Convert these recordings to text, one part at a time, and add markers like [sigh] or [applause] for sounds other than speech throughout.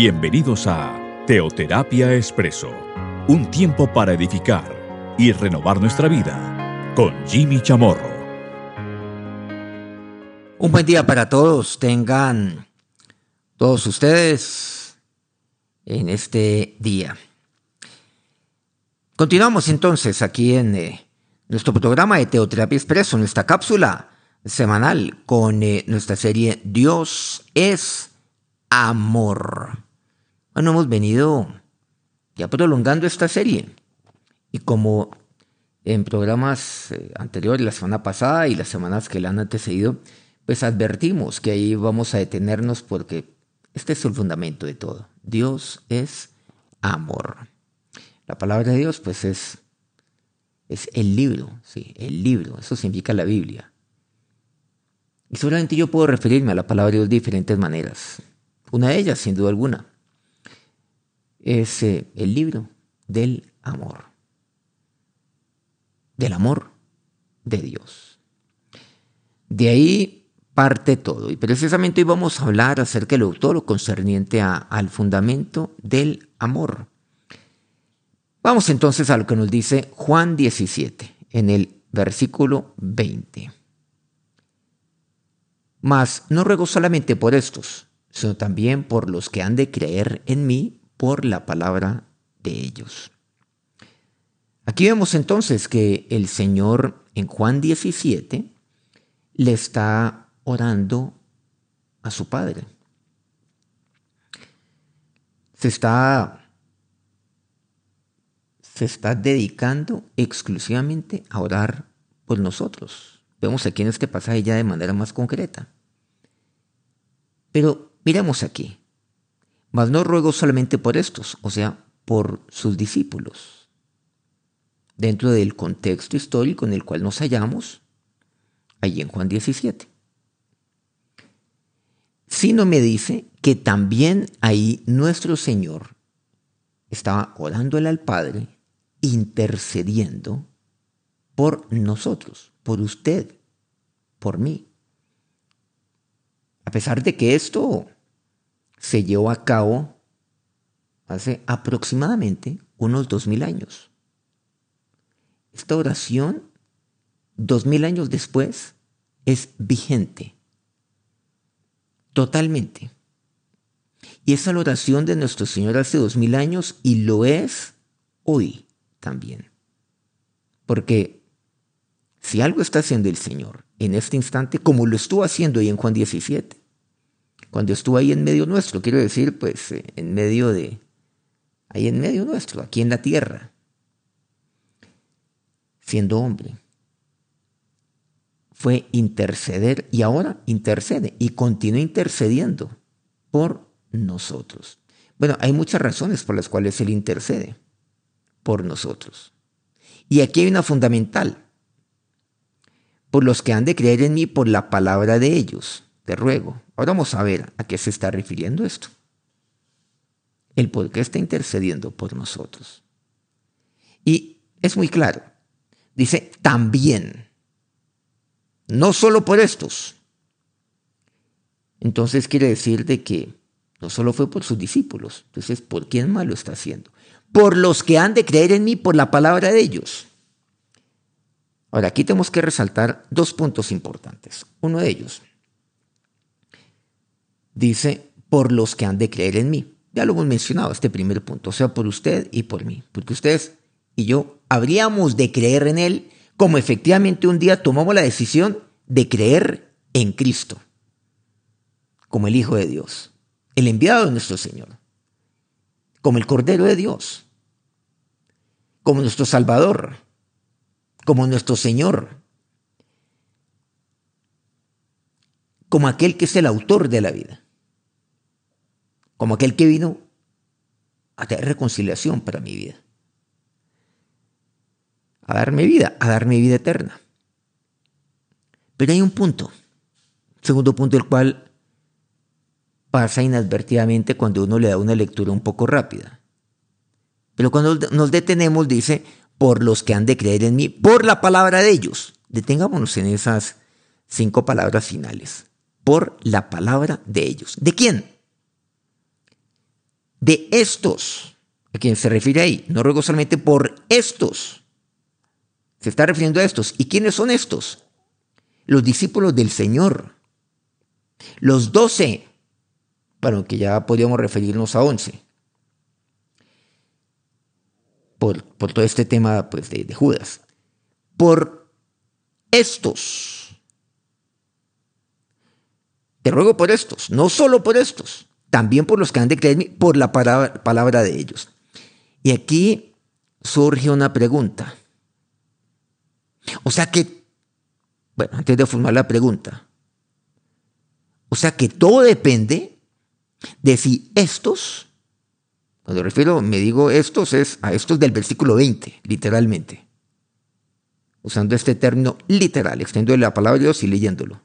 Bienvenidos a Teoterapia Expreso, un tiempo para edificar y renovar nuestra vida con Jimmy Chamorro. Un buen día para todos, tengan todos ustedes en este día. Continuamos entonces aquí en eh, nuestro programa de Teoterapia Expreso, nuestra cápsula semanal con eh, nuestra serie Dios es amor. Bueno, hemos venido ya prolongando esta serie y como en programas eh, anteriores, la semana pasada y las semanas que la han antecedido, pues advertimos que ahí vamos a detenernos porque este es el fundamento de todo. Dios es amor. La palabra de Dios pues es, es el libro, sí, el libro, eso significa la Biblia. Y solamente yo puedo referirme a la palabra de Dios de diferentes maneras. Una de ellas, sin duda alguna, es eh, el libro del amor. Del amor de Dios. De ahí parte todo. Y precisamente hoy vamos a hablar acerca de todo lo concerniente al fundamento del amor. Vamos entonces a lo que nos dice Juan 17, en el versículo 20. Mas no ruego solamente por estos, sino también por los que han de creer en mí por la palabra de ellos. Aquí vemos entonces que el Señor en Juan 17 le está orando a su Padre. Se está, se está dedicando exclusivamente a orar por nosotros. Vemos aquí en este pasaje ya de manera más concreta. Pero miremos aquí. Mas no ruego solamente por estos, o sea, por sus discípulos. Dentro del contexto histórico en el cual nos hallamos, allí en Juan 17. Sino me dice que también ahí nuestro Señor estaba orándole al Padre, intercediendo por nosotros por usted, por mí. A pesar de que esto se llevó a cabo hace aproximadamente unos dos mil años. Esta oración, dos mil años después, es vigente. Totalmente. Y esa la oración de nuestro Señor hace dos mil años y lo es hoy también. Porque si algo está haciendo el Señor en este instante, como lo estuvo haciendo ahí en Juan 17, cuando estuvo ahí en medio nuestro, quiero decir, pues eh, en medio de, ahí en medio nuestro, aquí en la tierra, siendo hombre, fue interceder y ahora intercede y continúa intercediendo por nosotros. Bueno, hay muchas razones por las cuales Él intercede por nosotros. Y aquí hay una fundamental por los que han de creer en mí por la palabra de ellos. Te ruego. Ahora vamos a ver a qué se está refiriendo esto. El por qué está intercediendo por nosotros. Y es muy claro. Dice también. No solo por estos. Entonces quiere decir de que no solo fue por sus discípulos. Entonces, ¿por quién más lo está haciendo? Por los que han de creer en mí por la palabra de ellos. Ahora, aquí tenemos que resaltar dos puntos importantes. Uno de ellos dice, por los que han de creer en mí. Ya lo hemos mencionado, este primer punto, o sea, por usted y por mí. Porque ustedes y yo habríamos de creer en Él como efectivamente un día tomamos la decisión de creer en Cristo, como el Hijo de Dios, el enviado de nuestro Señor, como el Cordero de Dios, como nuestro Salvador, como nuestro Señor, como aquel que es el autor de la vida, como aquel que vino a traer reconciliación para mi vida, a darme vida, a darme vida eterna. Pero hay un punto, segundo punto, el cual pasa inadvertidamente cuando uno le da una lectura un poco rápida. Pero cuando nos detenemos dice, por los que han de creer en mí, por la palabra de ellos. Detengámonos en esas cinco palabras finales. Por la palabra de ellos. ¿De quién? De estos, a quien se refiere ahí, no ruego solamente por estos, se está refiriendo a estos. ¿Y quiénes son estos? Los discípulos del Señor, los doce, bueno, que ya podríamos referirnos a once, por, por todo este tema pues, de, de Judas, por estos. Te ruego por estos, no solo por estos, también por los que han de creer por la palabra, palabra de ellos. Y aquí surge una pregunta. O sea que, bueno, antes de formar la pregunta, o sea que todo depende de si estos, cuando refiero, me digo estos, es a estos del versículo 20, literalmente. Usando este término literal, extendiendo la palabra de Dios y leyéndolo.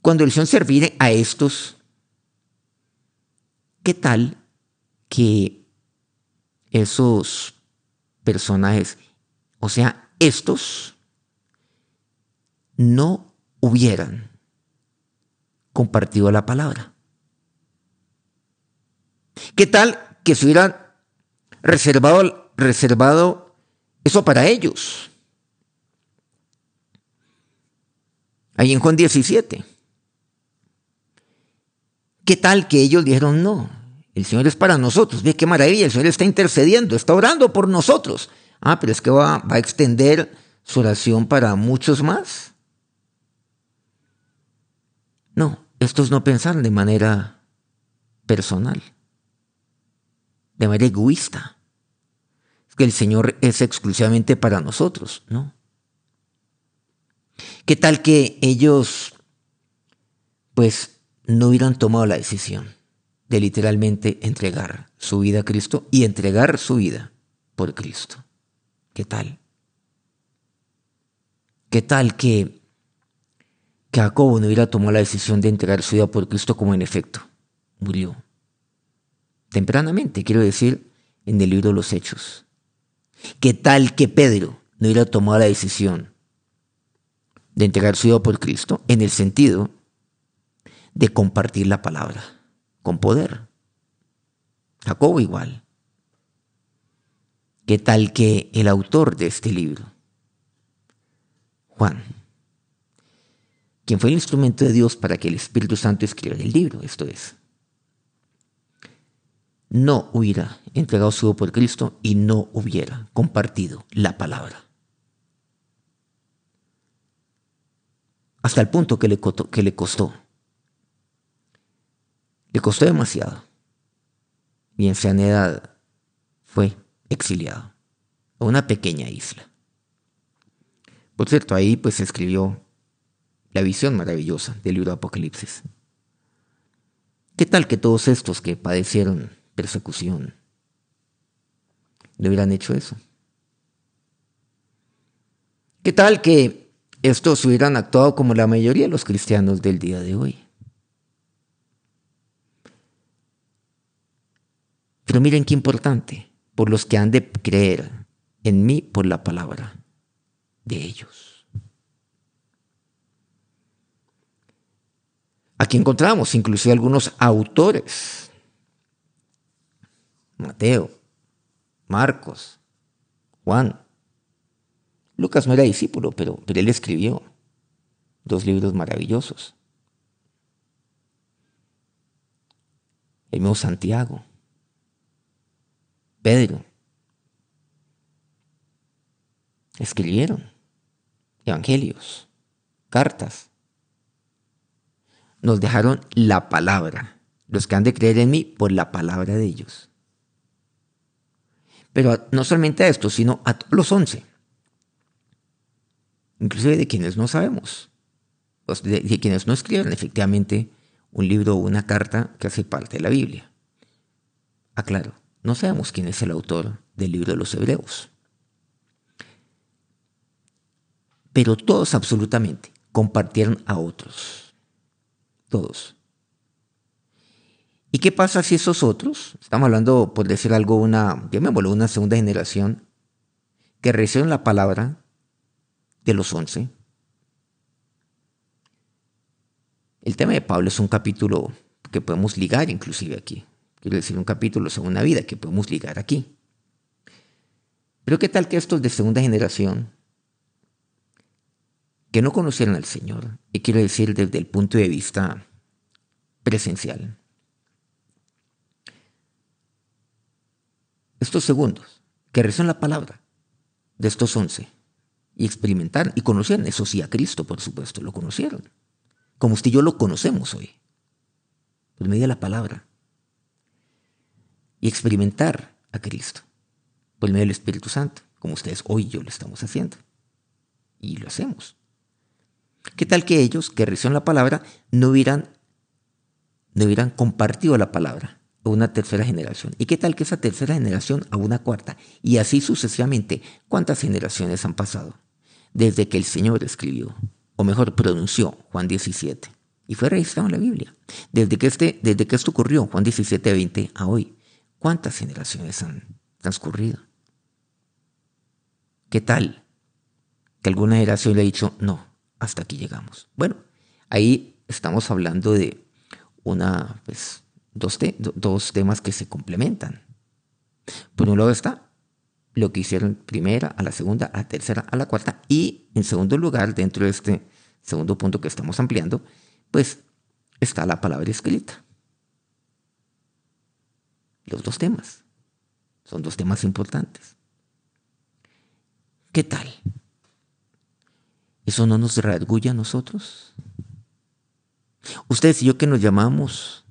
Cuando el Señor se a estos, ¿qué tal que esos personajes, o sea, estos, no hubieran compartido la palabra? ¿Qué tal que se hubieran reservado, reservado eso para ellos? Ahí en Juan 17. ¿Qué tal que ellos dijeron no? El Señor es para nosotros. Ve qué maravilla, el Señor está intercediendo, está orando por nosotros. Ah, pero es que va, a extender su oración para muchos más. No, estos no pensaron de manera personal de manera egoísta. Es que el Señor es exclusivamente para nosotros, ¿no? ¿Qué tal que ellos, pues, no hubieran tomado la decisión de literalmente entregar su vida a Cristo y entregar su vida por Cristo? ¿Qué tal? ¿Qué tal que, que Jacobo no hubiera tomado la decisión de entregar su vida por Cristo como en efecto murió? tempranamente, quiero decir, en el libro de los Hechos. ¿Qué tal que Pedro no hubiera tomado la decisión de entregar su vida por Cristo en el sentido de compartir la palabra con poder? Jacobo igual. ¿Qué tal que el autor de este libro, Juan, quien fue el instrumento de Dios para que el Espíritu Santo escribiera el libro, esto es, no hubiera entregado su por Cristo y no hubiera compartido la palabra. Hasta el punto que le, que le costó. Le costó demasiado. Y en sanidad fue exiliado a una pequeña isla. Por cierto, ahí pues escribió la visión maravillosa del libro de Apocalipsis. ¿Qué tal que todos estos que padecieron persecución. ¿Le hubieran hecho eso? ¿Qué tal que estos hubieran actuado como la mayoría de los cristianos del día de hoy? Pero miren qué importante, por los que han de creer en mí por la palabra de ellos. Aquí encontramos inclusive algunos autores Mateo, Marcos, Juan. Lucas no era discípulo, pero, pero él escribió dos libros maravillosos. El mismo Santiago, Pedro, escribieron evangelios, cartas. Nos dejaron la palabra, los que han de creer en mí por la palabra de ellos. Pero no solamente a estos, sino a los once. Inclusive de quienes no sabemos. De, de quienes no escriben efectivamente un libro o una carta que hace parte de la Biblia. Aclaro, no sabemos quién es el autor del libro de los Hebreos. Pero todos absolutamente compartieron a otros. Todos. ¿Y qué pasa si esos otros, estamos hablando, por decir algo, una, llamémoslo, una segunda generación, que reciben la palabra de los once? El tema de Pablo es un capítulo que podemos ligar inclusive aquí, quiero decir un capítulo sobre una vida que podemos ligar aquí. Pero qué tal que estos de segunda generación, que no conocieran al Señor, y quiero decir desde el punto de vista presencial, estos segundos que rezan la palabra de estos once y experimentaron y conocieron, eso sí, a Cristo, por supuesto, lo conocieron, como usted y yo lo conocemos hoy, por medio de la palabra, y experimentar a Cristo por medio del Espíritu Santo, como ustedes hoy yo lo estamos haciendo, y lo hacemos. ¿Qué tal que ellos que recibieron la palabra no hubieran, no hubieran compartido la palabra? una tercera generación. ¿Y qué tal que esa tercera generación a una cuarta? Y así sucesivamente. ¿Cuántas generaciones han pasado? Desde que el Señor escribió, o mejor pronunció, Juan 17. Y fue registrado en la Biblia. Desde que, este, desde que esto ocurrió, Juan 17, 20, a hoy. ¿Cuántas generaciones han transcurrido? ¿Qué tal que alguna generación le ha dicho, no, hasta aquí llegamos? Bueno, ahí estamos hablando de una, pues, dos, temas que se complementan. Por un lado está lo que hicieron primera, a la segunda, a la tercera, a la cuarta y en segundo lugar, dentro de este segundo punto que estamos ampliando, pues está la palabra escrita. Los dos temas. Son dos temas importantes. ¿Qué tal? ¿Eso no nos reargulla a nosotros? Ustedes y yo que nos llamamos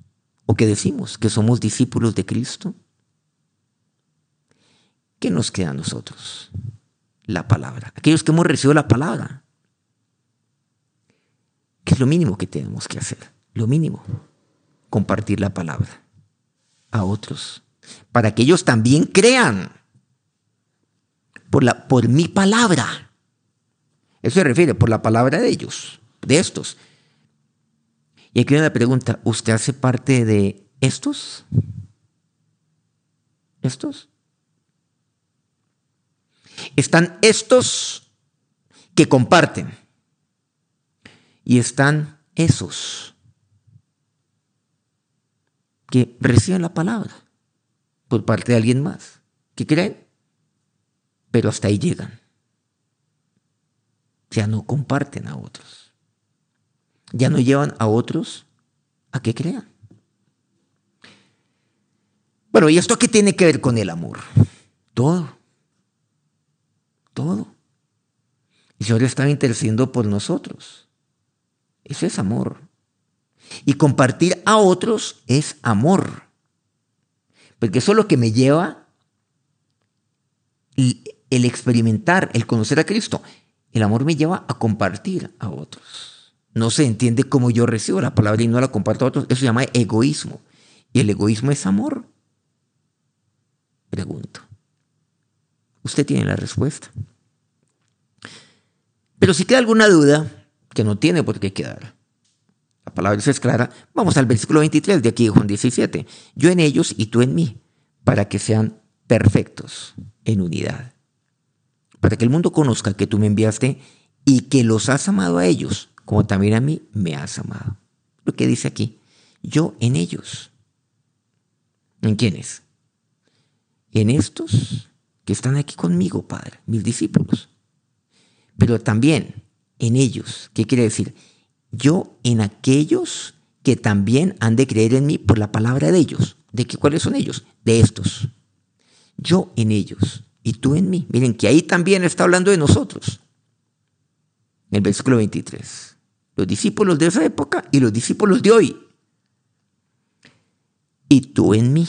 o que decimos que somos discípulos de Cristo, ¿qué nos queda a nosotros? La palabra. Aquellos que hemos recibido la palabra. ¿Qué es lo mínimo que tenemos que hacer? Lo mínimo. Compartir la palabra a otros. Para que ellos también crean por, la, por mi palabra. Eso se refiere por la palabra de ellos, de estos. Y aquí hay una pregunta, ¿usted hace parte de estos? ¿Estos? Están estos que comparten y están esos que reciben la palabra por parte de alguien más, que creen, pero hasta ahí llegan. Ya no comparten a otros ya no llevan a otros a que crean. Bueno, ¿y esto qué tiene que ver con el amor? Todo. Todo. El Señor está intercediendo por nosotros. Eso es amor. Y compartir a otros es amor. Porque eso es lo que me lleva el experimentar, el conocer a Cristo. El amor me lleva a compartir a otros no se entiende cómo yo recibo la palabra y no la comparto a otros. Eso se llama egoísmo. ¿Y el egoísmo es amor? Pregunto. Usted tiene la respuesta. Pero si queda alguna duda, que no tiene por qué quedar, la palabra es clara, vamos al versículo 23 de aquí de Juan 17. Yo en ellos y tú en mí, para que sean perfectos en unidad. Para que el mundo conozca que tú me enviaste y que los has amado a ellos como también a mí me has amado. Lo que dice aquí, yo en ellos. ¿En quiénes? En estos que están aquí conmigo, Padre, mis discípulos. Pero también en ellos. ¿Qué quiere decir? Yo en aquellos que también han de creer en mí por la palabra de ellos. ¿De qué, cuáles son ellos? De estos. Yo en ellos y tú en mí. Miren que ahí también está hablando de nosotros. En el versículo 23 los discípulos de esa época y los discípulos de hoy. Y tú en mí,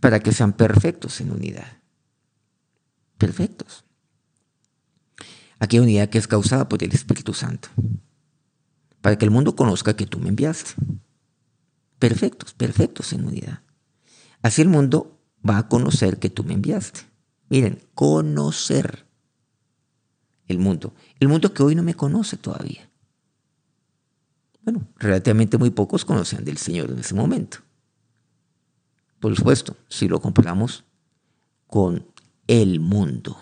para que sean perfectos en unidad. Perfectos. Hay unidad que es causada por el Espíritu Santo. Para que el mundo conozca que tú me enviaste. Perfectos, perfectos en unidad. Así el mundo va a conocer que tú me enviaste. Miren, conocer el mundo. El mundo que hoy no me conoce todavía. Bueno, relativamente muy pocos conocían del Señor en ese momento. Por supuesto, si lo comparamos con el mundo.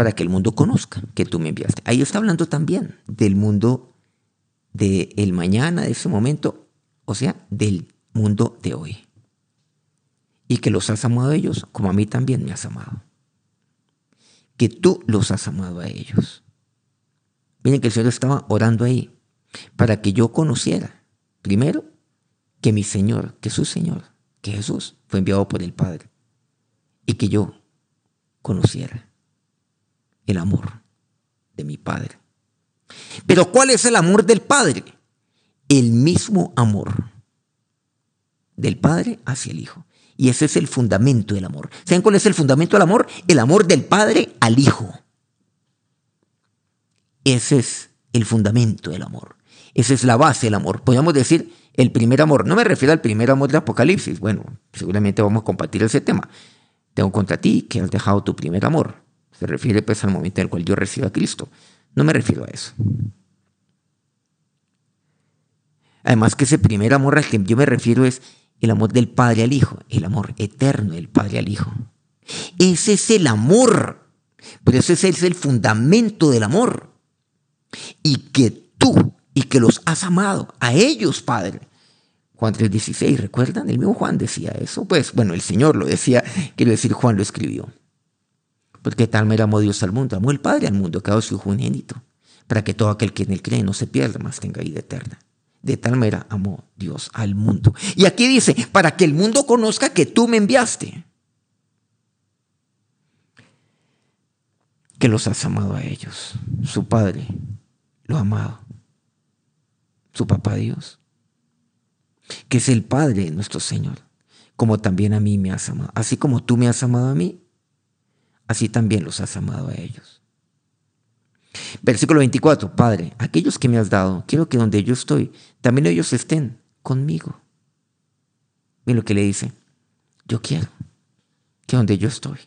Para que el mundo conozca que tú me enviaste. Ahí está hablando también del mundo del el mañana, de ese momento, o sea, del mundo de hoy. Y que los has amado a ellos como a mí también me has amado. Que tú los has amado a ellos. Miren que el Señor estaba orando ahí para que yo conociera, primero, que mi Señor, que su Señor, que Jesús fue enviado por el Padre. Y que yo conociera el amor de mi Padre. Pero ¿cuál es el amor del Padre? El mismo amor del Padre hacia el Hijo. Y ese es el fundamento del amor. ¿Saben cuál es el fundamento del amor? El amor del Padre al Hijo. Ese es el fundamento del amor. Esa es la base del amor. Podríamos decir el primer amor. No me refiero al primer amor de Apocalipsis. Bueno, seguramente vamos a compartir ese tema. Tengo contra ti que has dejado tu primer amor. Se refiere pues al momento en el cual yo recibo a Cristo. No me refiero a eso. Además que ese primer amor al que yo me refiero es el amor del Padre al Hijo, el amor eterno del Padre al Hijo. Ese es el amor. Pero ese es el fundamento del amor. Y que tú, y que los has amado, a ellos, Padre. Juan 3:16, ¿recuerdan? El mismo Juan decía eso. Pues bueno, el Señor lo decía, quiero decir, Juan lo escribió. Porque tal me amó Dios al mundo, amó el Padre al mundo, que ha su Hijo unigénito, para que todo aquel que en él cree no se pierda, más tenga vida eterna. De tal manera amó Dios al mundo. Y aquí dice, para que el mundo conozca que tú me enviaste. Que los has amado a ellos. Su Padre lo ha amado. Su Papá Dios. Que es el Padre de nuestro Señor. Como también a mí me has amado. Así como tú me has amado a mí, así también los has amado a ellos. Versículo 24, Padre, aquellos que me has dado, quiero que donde yo estoy, también ellos estén conmigo. Mira lo que le dice, yo quiero que donde yo estoy,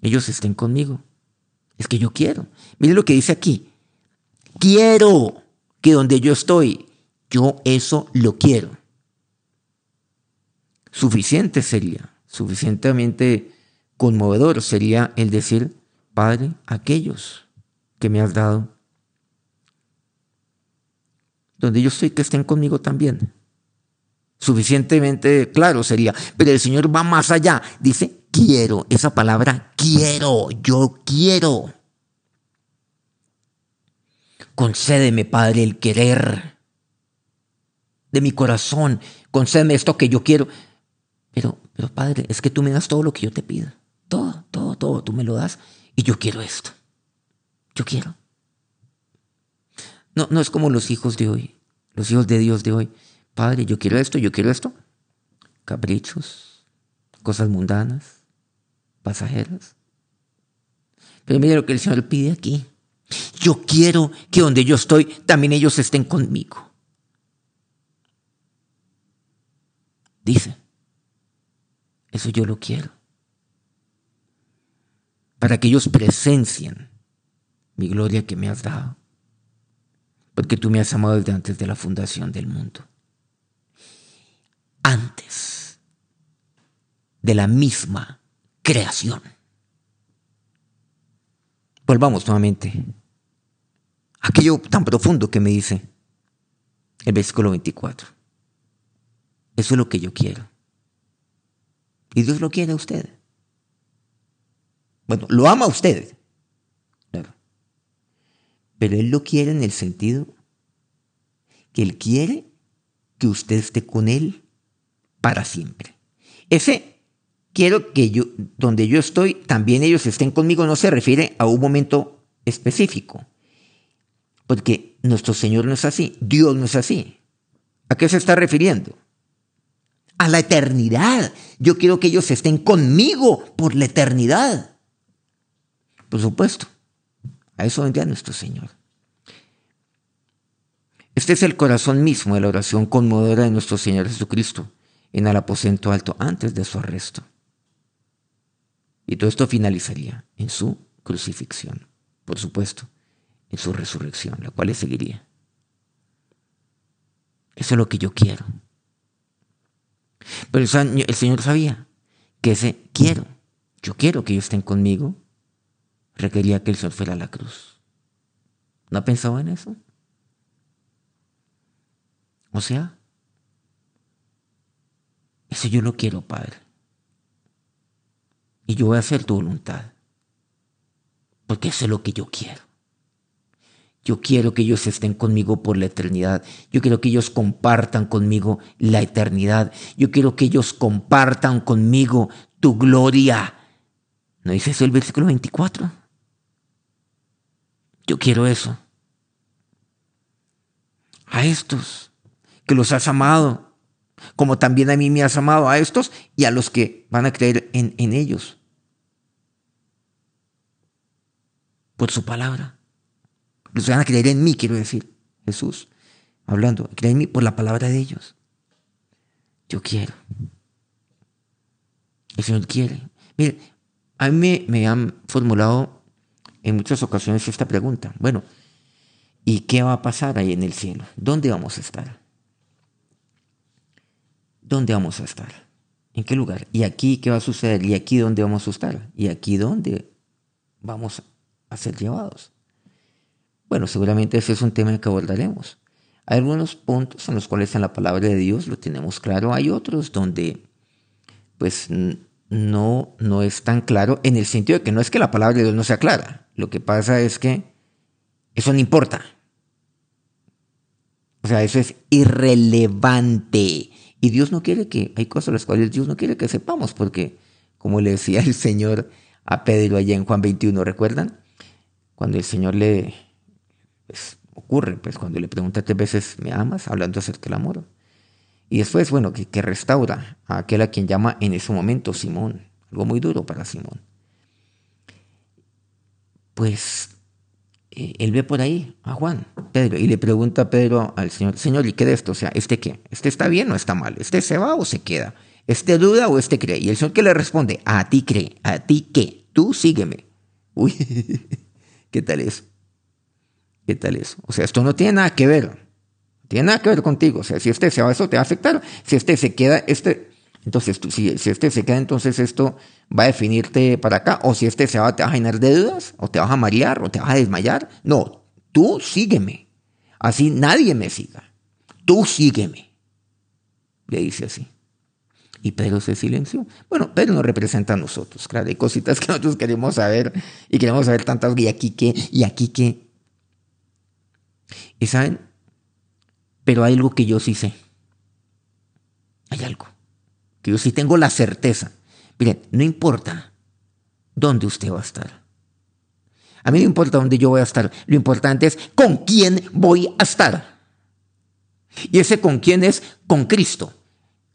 ellos estén conmigo. Es que yo quiero. Mire lo que dice aquí, quiero que donde yo estoy, yo eso lo quiero. Suficiente sería, suficientemente conmovedor sería el decir, Padre, aquellos que me has dado, donde yo estoy, que estén conmigo también. Suficientemente claro sería, pero el Señor va más allá. Dice, quiero, esa palabra, quiero, yo quiero. Concédeme, Padre, el querer de mi corazón. Concédeme esto que yo quiero. Pero, pero Padre, es que tú me das todo lo que yo te pido. Todo, todo, todo, tú me lo das y yo quiero esto. Yo quiero. No, no es como los hijos de hoy, los hijos de Dios de hoy. Padre, yo quiero esto, yo quiero esto. Caprichos, cosas mundanas, pasajeras. Pero mira lo que el Señor pide aquí. Yo quiero que donde yo estoy, también ellos estén conmigo. Dice, eso yo lo quiero para que ellos presencien mi gloria que me has dado, porque tú me has amado desde antes de la fundación del mundo. Antes de la misma creación. Volvamos nuevamente a aquello tan profundo que me dice el versículo 24. Eso es lo que yo quiero. Y Dios lo quiere a usted. Bueno, lo ama usted. Pero Él lo quiere en el sentido que Él quiere que usted esté con Él para siempre. Ese quiero que yo, donde yo estoy, también ellos estén conmigo, no se refiere a un momento específico. Porque nuestro Señor no es así, Dios no es así. ¿A qué se está refiriendo? A la eternidad. Yo quiero que ellos estén conmigo por la eternidad. Por supuesto, a eso vendría nuestro Señor. Este es el corazón mismo de la oración conmovedora de nuestro Señor Jesucristo en el aposento alto antes de su arresto. Y todo esto finalizaría en su crucifixión, por supuesto, en su resurrección, la cual le seguiría. Eso es lo que yo quiero. Pero el Señor sabía que ese quiero, yo quiero que ellos estén conmigo, requería que el Señor fuera a la cruz. ¿No ha pensado en eso? O sea, eso yo lo quiero, Padre. Y yo voy a hacer tu voluntad. Porque eso es lo que yo quiero. Yo quiero que ellos estén conmigo por la eternidad. Yo quiero que ellos compartan conmigo la eternidad. Yo quiero que ellos compartan conmigo tu gloria. ¿No dice eso el versículo 24? Yo quiero eso. A estos que los has amado, como también a mí me has amado, a estos y a los que van a creer en, en ellos. Por su palabra. Los van a creer en mí, quiero decir, Jesús, hablando, creen en mí por la palabra de ellos. Yo quiero. El Señor quiere. Mire, a mí me, han formulado en muchas ocasiones esta pregunta. Bueno, ¿y qué va a pasar ahí en el cielo? ¿Dónde vamos a estar? ¿Dónde vamos a estar? ¿En qué lugar? ¿Y aquí qué va a suceder? ¿Y aquí dónde vamos a estar? ¿Y aquí dónde vamos a ser llevados? Bueno, seguramente ese es un tema que abordaremos. Hay algunos puntos en los cuales en la palabra de Dios lo tenemos claro, hay otros donde pues no, no es tan claro en el sentido de que no es que la palabra de Dios no sea clara, lo que pasa es que eso no importa. O sea, eso es irrelevante. Y Dios no quiere que, hay cosas las cuales Dios no quiere que sepamos, porque como le decía el Señor a Pedro allá en Juan 21, ¿recuerdan? Cuando el Señor le, pues, ocurre, pues cuando le pregunta tres veces, ¿me amas? Hablando acerca del amor. Y después, bueno, que, que restaura a aquel a quien llama en ese momento Simón. Algo muy duro para Simón. Pues eh, él ve por ahí a Juan, Pedro, y le pregunta a Pedro al Señor, Señor, ¿y qué de esto? O sea, ¿este qué? ¿Este está bien o está mal? ¿Este se va o se queda? ¿Este duda o este cree? Y el Señor que le responde, a ti cree, a ti qué, tú sígueme. [laughs] Uy, ¿qué tal eso? ¿Qué tal eso? O sea, esto no tiene nada que ver. No tiene nada que ver contigo. O sea, si este se va, eso te va a afectar. Si este se queda, este. Entonces, tú, si, este se queda, entonces esto va a definirte para acá. O si este se va, te va a llenar de dudas, o te vas a marear, o te vas a desmayar. No, tú sígueme. Así nadie me siga. Tú sígueme. Le dice así. Y Pedro se silenció. Bueno, Pedro nos representa a nosotros. Claro, hay cositas que nosotros queremos saber y queremos saber tantas y aquí que, y aquí que. Y saben, pero hay algo que yo sí sé. Hay algo que yo sí tengo la certeza. Miren, no importa dónde usted va a estar. A mí no importa dónde yo voy a estar. Lo importante es con quién voy a estar. Y ese con quién es con Cristo.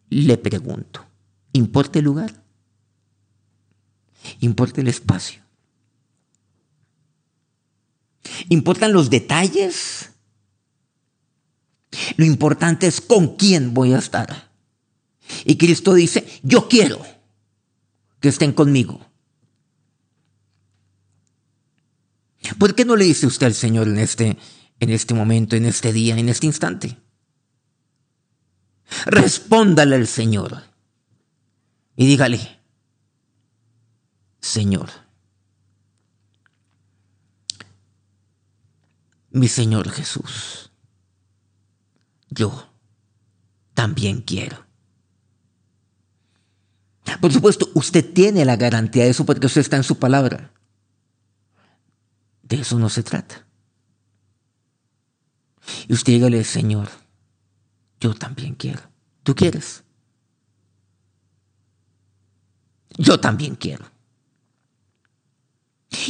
Le pregunto, ¿importa el lugar? ¿Importa el espacio? ¿Importan los detalles? Lo importante es con quién voy a estar. Y Cristo dice, yo quiero que estén conmigo. ¿Por qué no le dice usted al Señor en este, en este momento, en este día, en este instante? Respóndale al Señor y dígale, Señor, mi Señor Jesús, yo también quiero. Por supuesto, usted tiene la garantía de eso porque usted está en su palabra. De eso no se trata. Y usted dígale, Señor, yo también quiero. ¿Tú quieres? Yo también quiero.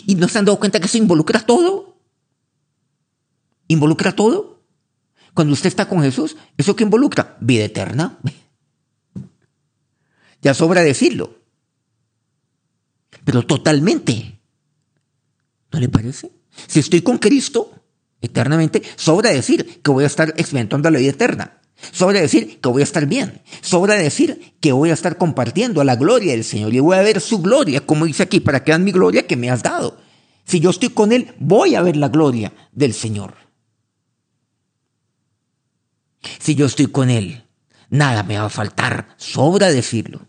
¿Y no se han dado cuenta que eso involucra todo? ¿Involucra todo? Cuando usted está con Jesús, ¿eso qué involucra? Vida eterna. Ya sobra decirlo. Pero totalmente. ¿No le parece? Si estoy con Cristo eternamente, sobra decir que voy a estar experimentando la vida eterna. Sobra decir que voy a estar bien. Sobra decir que voy a estar compartiendo la gloria del Señor y voy a ver su gloria, como dice aquí, para que vean mi gloria que me has dado. Si yo estoy con Él, voy a ver la gloria del Señor. Si yo estoy con Él, nada me va a faltar. Sobra decirlo.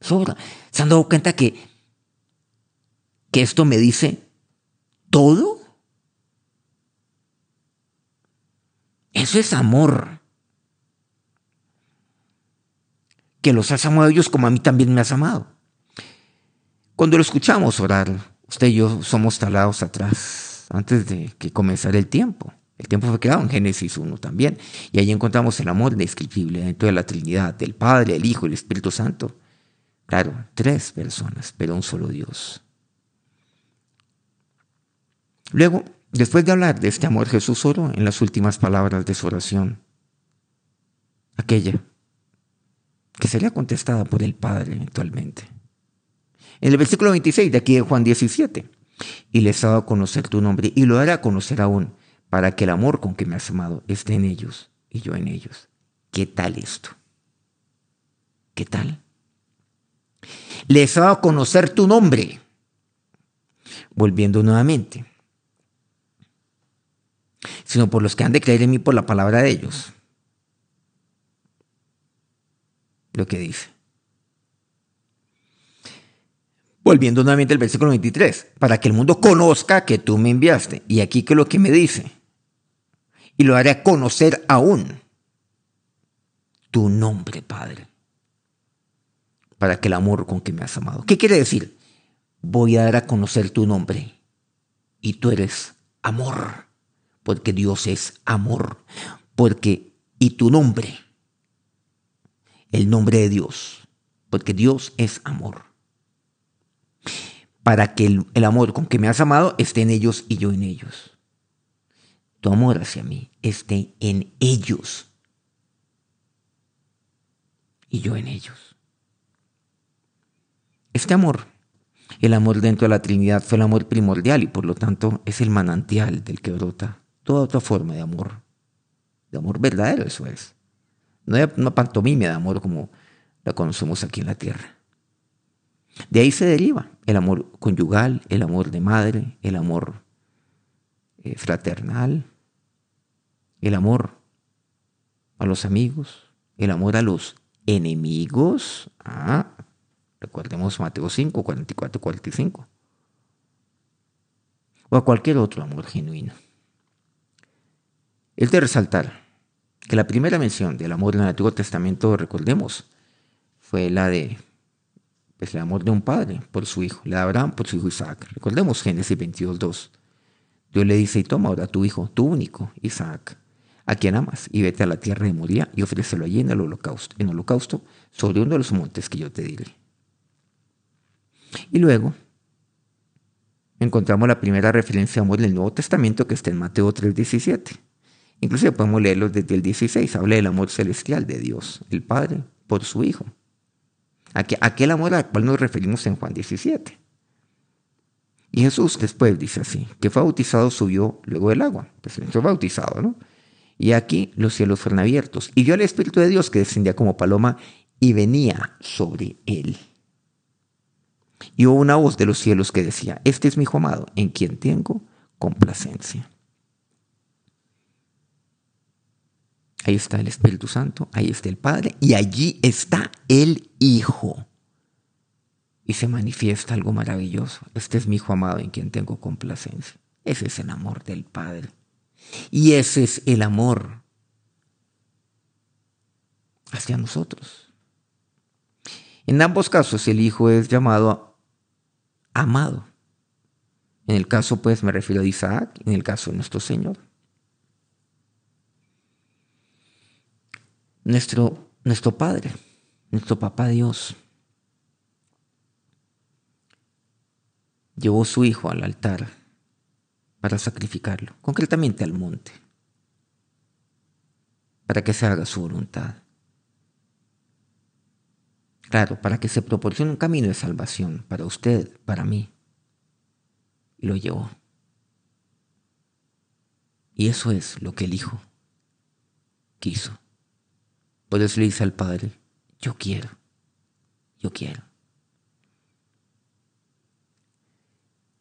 Sobra. ¿Se han dado cuenta que, que esto me dice todo? Eso es amor. Que los has amado a ellos como a mí también me has amado. Cuando lo escuchamos orar, usted y yo somos talados atrás, antes de que comenzara el tiempo. El tiempo fue creado en Génesis 1 también. Y ahí encontramos el amor indescriptible dentro de la Trinidad, del Padre, el Hijo y el Espíritu Santo. Claro, tres personas, pero un solo Dios. Luego, después de hablar de este amor, Jesús oró en las últimas palabras de su oración. Aquella que sería contestada por el Padre eventualmente. En el versículo 26 de aquí de Juan 17. Y les ha dado a conocer tu nombre y lo hará conocer aún para que el amor con que me has amado esté en ellos y yo en ellos. ¿Qué tal esto? ¿Qué tal? Les ha dado a conocer tu nombre. Volviendo nuevamente. Sino por los que han de creer en mí por la palabra de ellos. Lo que dice. Volviendo nuevamente al versículo 23, para que el mundo conozca que tú me enviaste. Y aquí que lo que me dice, y lo haré conocer aún tu nombre, Padre, para que el amor con que me has amado. ¿Qué quiere decir? Voy a dar a conocer tu nombre y tú eres amor, porque Dios es amor, porque y tu nombre, el nombre de Dios, porque Dios es amor. Para que el, el amor con que me has amado esté en ellos y yo en ellos tu amor hacia mí esté en ellos y yo en ellos. Este amor, el amor dentro de la Trinidad fue el amor primordial y por lo tanto es el manantial del que brota toda otra forma de amor, de amor verdadero, eso es. No hay una pantomima de amor como la conocemos aquí en la tierra. De ahí se deriva el amor conyugal, el amor de madre, el amor fraternal, el amor a los amigos, el amor a los enemigos. Ah, recordemos Mateo 5, 44, 45. O a cualquier otro amor genuino. Es de resaltar que la primera mención del amor en el Antiguo Testamento, recordemos, fue la de pues, el amor de un padre por su hijo, la de Abraham por su hijo Isaac. Recordemos Génesis 22, 2. Dios le dice, y toma ahora tu hijo, tu único, Isaac, a quien amas, y vete a la tierra de Moría y ofrécelo allí en el holocausto, en holocausto sobre uno de los montes que yo te diré. Y luego encontramos la primera referencia a amor en el Nuevo Testamento que está en Mateo 3:17. Inclusive podemos leerlo desde el 16, habla del amor celestial de Dios, el Padre, por su Hijo. Aquel amor al cual nos referimos en Juan 17. Y Jesús después dice así, que fue bautizado, subió luego del agua. Pues fue bautizado, ¿no? Y aquí los cielos fueron abiertos. Y vio al Espíritu de Dios que descendía como paloma y venía sobre él. Y hubo una voz de los cielos que decía, este es mi hijo amado, en quien tengo complacencia. Ahí está el Espíritu Santo, ahí está el Padre y allí está el Hijo y se manifiesta algo maravilloso. Este es mi Hijo amado en quien tengo complacencia. Ese es el amor del Padre. Y ese es el amor hacia nosotros. En ambos casos el Hijo es llamado amado. En el caso, pues, me refiero a Isaac, en el caso de nuestro Señor. Nuestro, nuestro Padre, nuestro Papá Dios, llevó su hijo al altar para sacrificarlo, concretamente al monte, para que se haga su voluntad. Claro, para que se proporcione un camino de salvación para usted, para mí. Y lo llevó. Y eso es lo que el Hijo quiso. Por eso le dice al Padre, yo quiero, yo quiero.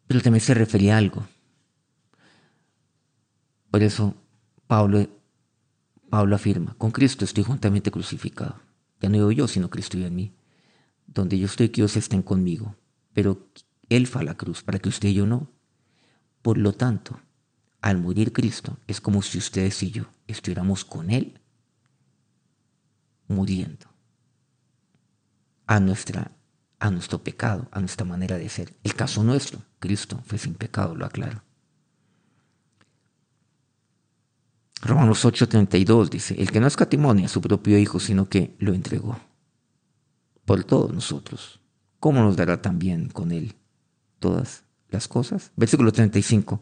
Pero también se refería a algo. Por eso Pablo, Pablo afirma, con Cristo estoy juntamente crucificado. Ya no vivo yo, sino Cristo vive en mí. Donde yo estoy, que ellos estén conmigo. Pero Él fue a la cruz para que usted y yo no. Por lo tanto, al morir Cristo, es como si ustedes y yo estuviéramos con Él muriendo a, nuestra, a nuestro pecado, a nuestra manera de ser. El caso nuestro, Cristo fue sin pecado, lo aclaro. Romanos 8:32 dice, el que no escatimonia a su propio Hijo, sino que lo entregó por todos nosotros, ¿cómo nos dará también con Él todas las cosas? Versículo 35,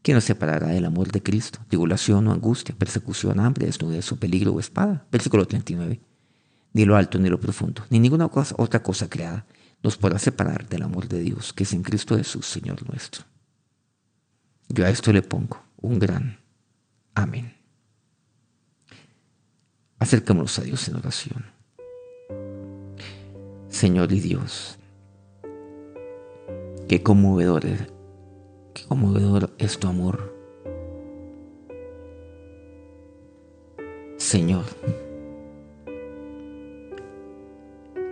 ¿quién nos separará del amor de Cristo? Tribulación o angustia, persecución, hambre, desnudez o peligro o espada. Versículo 39, ni lo alto ni lo profundo, ni ninguna otra cosa creada nos podrá separar del amor de Dios que es en Cristo Jesús, Señor nuestro. Yo a esto le pongo un gran amén. Acerquémonos a Dios en oración. Señor y Dios, qué conmovedor, qué conmovedor es tu amor. Señor,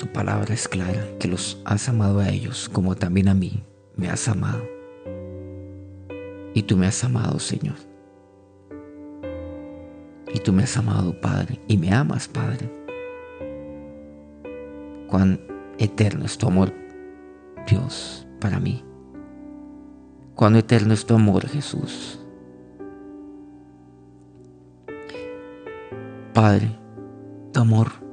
tu palabra es clara, que los has amado a ellos como también a mí me has amado. Y tú me has amado, Señor. Y tú me has amado, Padre, y me amas, Padre. Cuán eterno es tu amor, Dios, para mí. Cuán eterno es tu amor, Jesús. Padre, tu amor,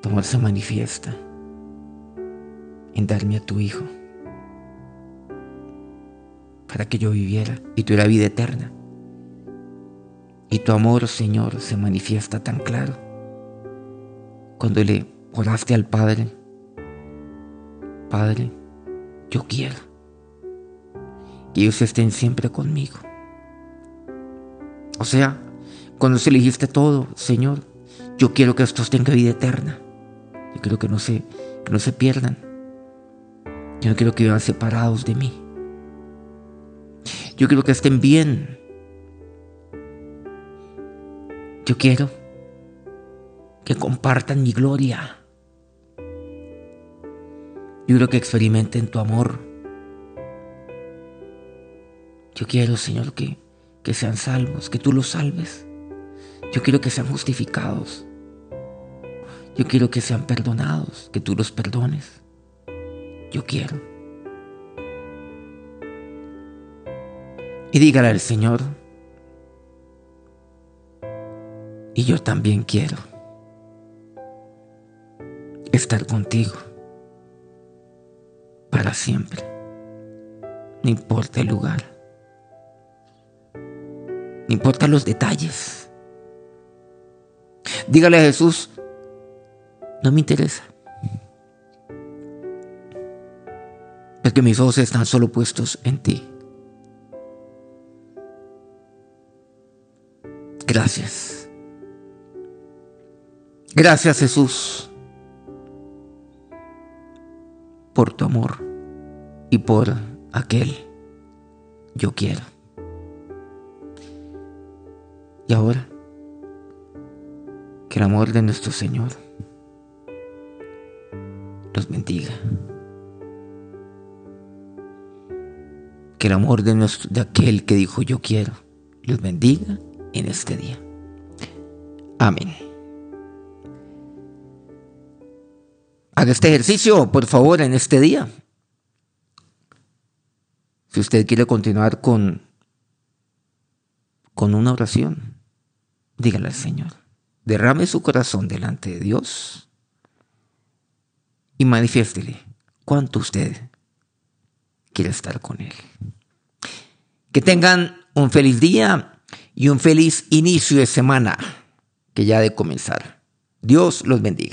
tu amor se manifiesta en darme a tu Hijo para que yo viviera y tuviera vida eterna. Y tu amor, Señor, se manifiesta tan claro cuando le oraste al Padre. Padre, yo quiero que ellos estén siempre conmigo. O sea, cuando se elegiste todo, Señor, yo quiero que estos tengan vida eterna. Yo quiero que no se, no se pierdan. Yo no quiero que vivan separados de mí. Yo quiero que estén bien Yo quiero que compartan mi gloria. Yo quiero que experimenten tu amor. Yo quiero, Señor, que, que sean salvos, que tú los salves. Yo quiero que sean justificados. Yo quiero que sean perdonados, que tú los perdones. Yo quiero. Y dígale al Señor, Y yo también quiero estar contigo para siempre. No importa el lugar. No importa los detalles. Dígale a Jesús, no me interesa. Porque mis ojos están solo puestos en ti. Gracias. Gracias Jesús por tu amor y por aquel yo quiero. Y ahora, que el amor de nuestro Señor los bendiga. Que el amor de, nuestro, de aquel que dijo yo quiero los bendiga en este día. Amén. Haga este ejercicio, por favor, en este día. Si usted quiere continuar con, con una oración, dígale al Señor, derrame su corazón delante de Dios y manifiéstele cuánto usted quiere estar con Él. Que tengan un feliz día y un feliz inicio de semana que ya de comenzar. Dios los bendiga.